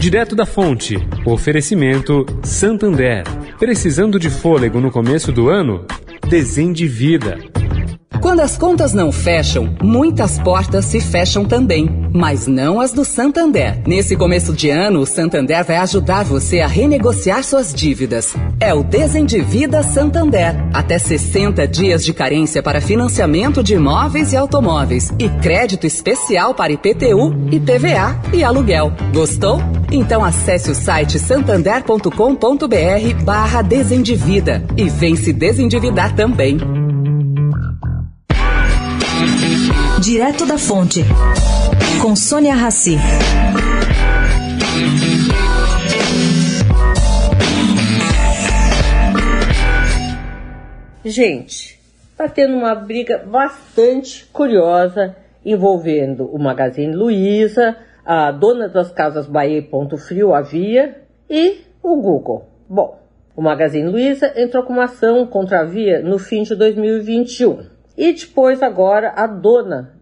Direto da fonte. Oferecimento Santander. Precisando de fôlego no começo do ano? Desendivida. Quando as contas não fecham, muitas portas se fecham também, mas não as do Santander. Nesse começo de ano, o Santander vai ajudar você a renegociar suas dívidas. É o Desendivida Santander. Até 60 dias de carência para financiamento de imóveis e automóveis e crédito especial para IPTU, IPVA e aluguel. Gostou? Então acesse o site santander.com.br barra desendivida e vem se desendividar também. Direto da Fonte, com Sônia Rassi. Gente, está tendo uma briga bastante curiosa envolvendo o Magazine Luiza, a dona das casas Bahia e Ponto Frio, a Via, e o Google. Bom, o Magazine Luiza entrou com uma ação contra a Via no fim de 2021. E depois, agora, a dona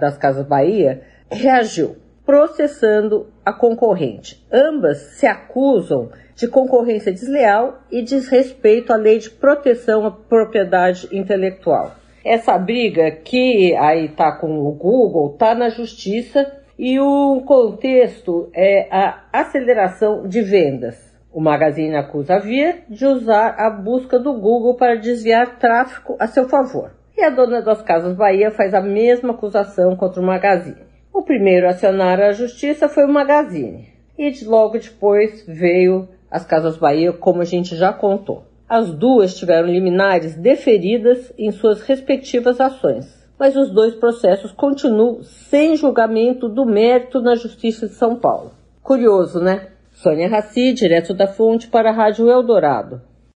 das Casas Bahia reagiu, processando a concorrente. Ambas se acusam de concorrência desleal e desrespeito à lei de proteção à propriedade intelectual. Essa briga que aí está com o Google está na justiça e o contexto é a aceleração de vendas. O Magazine acusa a Via de usar a busca do Google para desviar tráfego a seu favor. E a dona das Casas Bahia faz a mesma acusação contra o Magazine. O primeiro a acionar a justiça foi o Magazine. E logo depois veio as Casas Bahia, como a gente já contou. As duas tiveram liminares deferidas em suas respectivas ações, mas os dois processos continuam sem julgamento do mérito na Justiça de São Paulo. Curioso, né? Sônia Raci, direto da fonte para a Rádio Eldorado.